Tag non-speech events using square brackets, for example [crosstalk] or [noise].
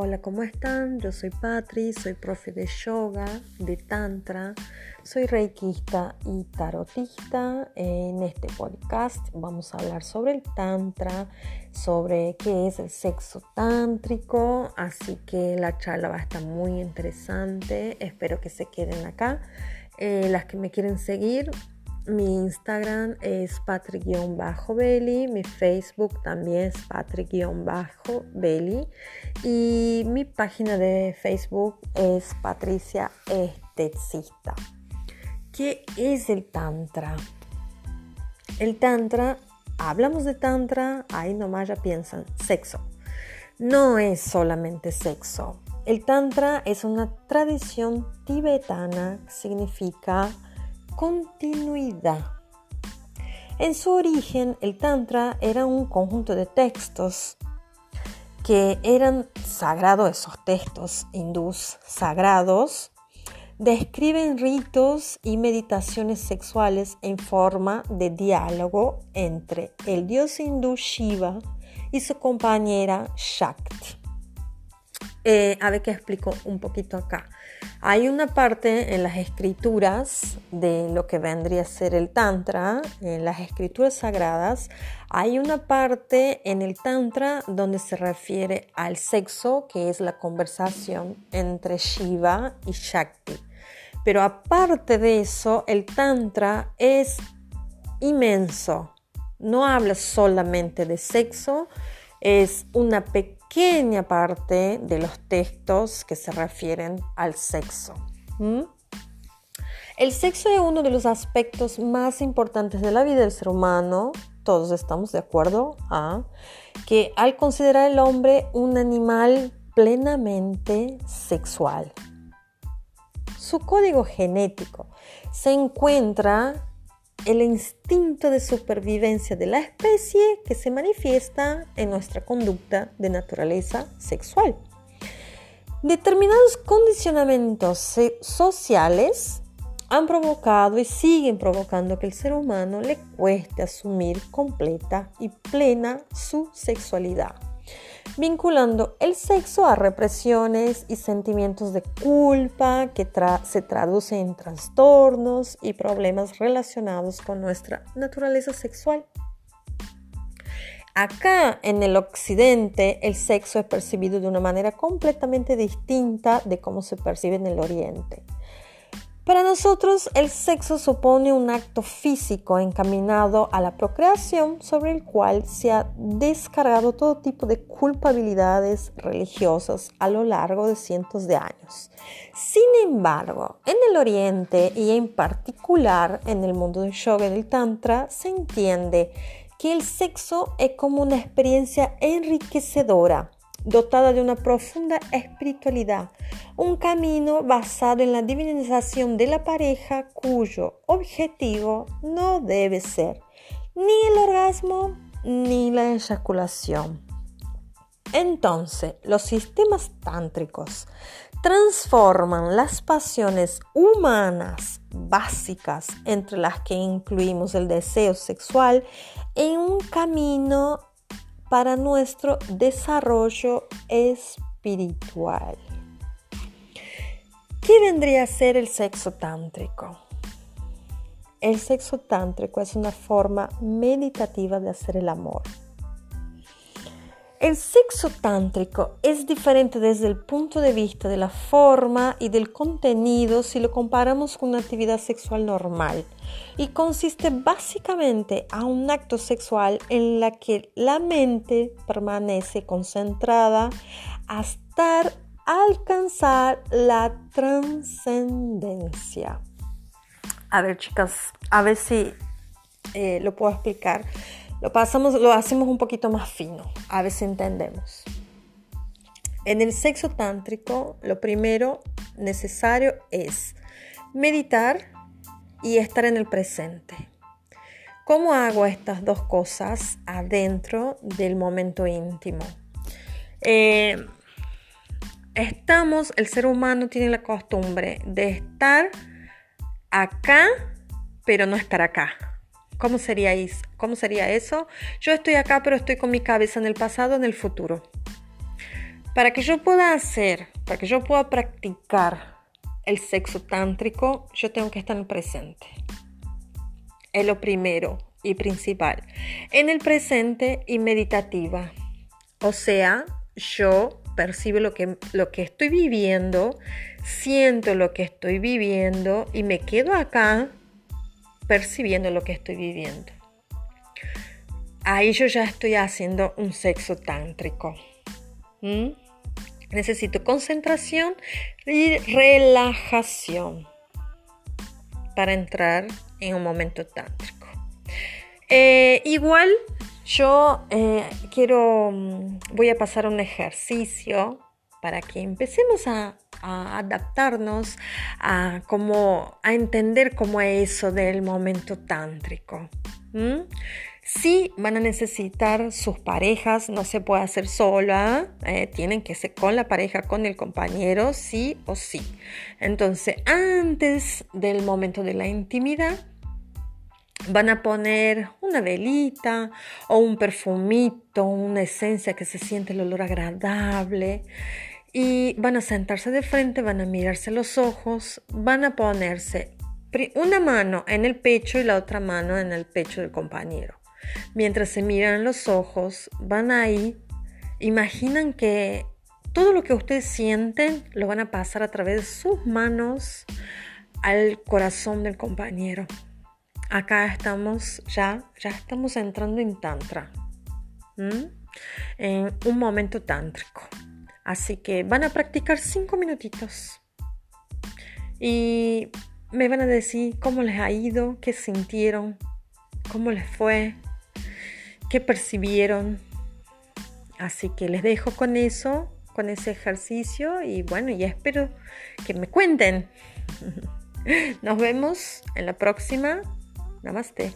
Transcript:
Hola, ¿cómo están? Yo soy Patri, soy profe de yoga, de tantra, soy reikista y tarotista. En este podcast vamos a hablar sobre el tantra, sobre qué es el sexo tántrico, así que la charla va a estar muy interesante. Espero que se queden acá. Eh, las que me quieren seguir, mi Instagram es patrick-belly, mi Facebook también es patrick-belly y mi página de Facebook es Patricia Esteticista. ¿Qué es el Tantra? El Tantra, hablamos de Tantra, ahí nomás ya piensan, sexo. No es solamente sexo. El Tantra es una tradición tibetana significa continuidad. En su origen, el Tantra era un conjunto de textos que eran sagrados, esos textos hindús sagrados, describen ritos y meditaciones sexuales en forma de diálogo entre el dios hindú Shiva y su compañera Shakti. Eh, a ver qué explico un poquito acá. Hay una parte en las escrituras de lo que vendría a ser el Tantra, en las escrituras sagradas, hay una parte en el Tantra donde se refiere al sexo, que es la conversación entre Shiva y Shakti. Pero aparte de eso, el Tantra es inmenso. No habla solamente de sexo, es una pequeña parte de los textos que se refieren al sexo. El sexo es uno de los aspectos más importantes de la vida del ser humano, todos estamos de acuerdo, ¿ah? que al considerar el hombre un animal plenamente sexual. Su código genético se encuentra el instinto de supervivencia de la especie que se manifiesta en nuestra conducta de naturaleza sexual. Determinados condicionamientos sociales han provocado y siguen provocando que el ser humano le cueste asumir completa y plena su sexualidad vinculando el sexo a represiones y sentimientos de culpa que se traducen en trastornos y problemas relacionados con nuestra naturaleza sexual. Acá en el occidente el sexo es percibido de una manera completamente distinta de cómo se percibe en el oriente. Para nosotros el sexo supone un acto físico encaminado a la procreación sobre el cual se ha descargado todo tipo de culpabilidades religiosas a lo largo de cientos de años. Sin embargo, en el Oriente y en particular en el mundo del yoga y del tantra se entiende que el sexo es como una experiencia enriquecedora dotada de una profunda espiritualidad, un camino basado en la divinización de la pareja cuyo objetivo no debe ser ni el orgasmo ni la eyaculación. Entonces, los sistemas tántricos transforman las pasiones humanas básicas, entre las que incluimos el deseo sexual, en un camino para nuestro desarrollo espiritual. ¿Qué vendría a ser el sexo tántrico? El sexo tántrico es una forma meditativa de hacer el amor. El sexo tántrico es diferente desde el punto de vista de la forma y del contenido si lo comparamos con una actividad sexual normal y consiste básicamente a un acto sexual en la que la mente permanece concentrada hasta alcanzar la trascendencia. A ver chicas, a ver si eh, lo puedo explicar. Lo pasamos, lo hacemos un poquito más fino, a si entendemos. En el sexo tántrico, lo primero necesario es meditar y estar en el presente. ¿Cómo hago estas dos cosas adentro del momento íntimo? Eh, estamos, el ser humano tiene la costumbre de estar acá, pero no estar acá. ¿Cómo sería, ¿Cómo sería eso? Yo estoy acá, pero estoy con mi cabeza en el pasado, en el futuro. Para que yo pueda hacer, para que yo pueda practicar el sexo tántrico, yo tengo que estar en el presente. Es lo primero y principal. En el presente y meditativa. O sea, yo percibo lo que estoy viviendo, siento lo que estoy viviendo y me quedo acá percibiendo lo que estoy viviendo. Ahí yo ya estoy haciendo un sexo tántrico. ¿Mm? Necesito concentración y relajación para entrar en un momento tántrico. Eh, igual yo eh, quiero, mm, voy a pasar un ejercicio para que empecemos a, adaptarnos a, a entender cómo es eso del momento tántrico. Sí, van a necesitar sus parejas, no se puede hacer sola, eh, tienen que ser con la pareja, con el compañero, sí o sí. Entonces, antes del momento de la intimidad, van a poner una velita o un perfumito, una esencia que se siente el olor agradable y van a sentarse de frente, van a mirarse los ojos, van a ponerse una mano en el pecho y la otra mano en el pecho del compañero. Mientras se miran los ojos, van ahí, imaginan que todo lo que ustedes sienten lo van a pasar a través de sus manos al corazón del compañero. Acá estamos ya, ya estamos entrando en tantra, en un momento tántrico. Así que van a practicar cinco minutitos y me van a decir cómo les ha ido, qué sintieron, cómo les fue, qué percibieron. Así que les dejo con eso, con ese ejercicio y bueno, y espero que me cuenten. [laughs] Nos vemos en la próxima. Namaste.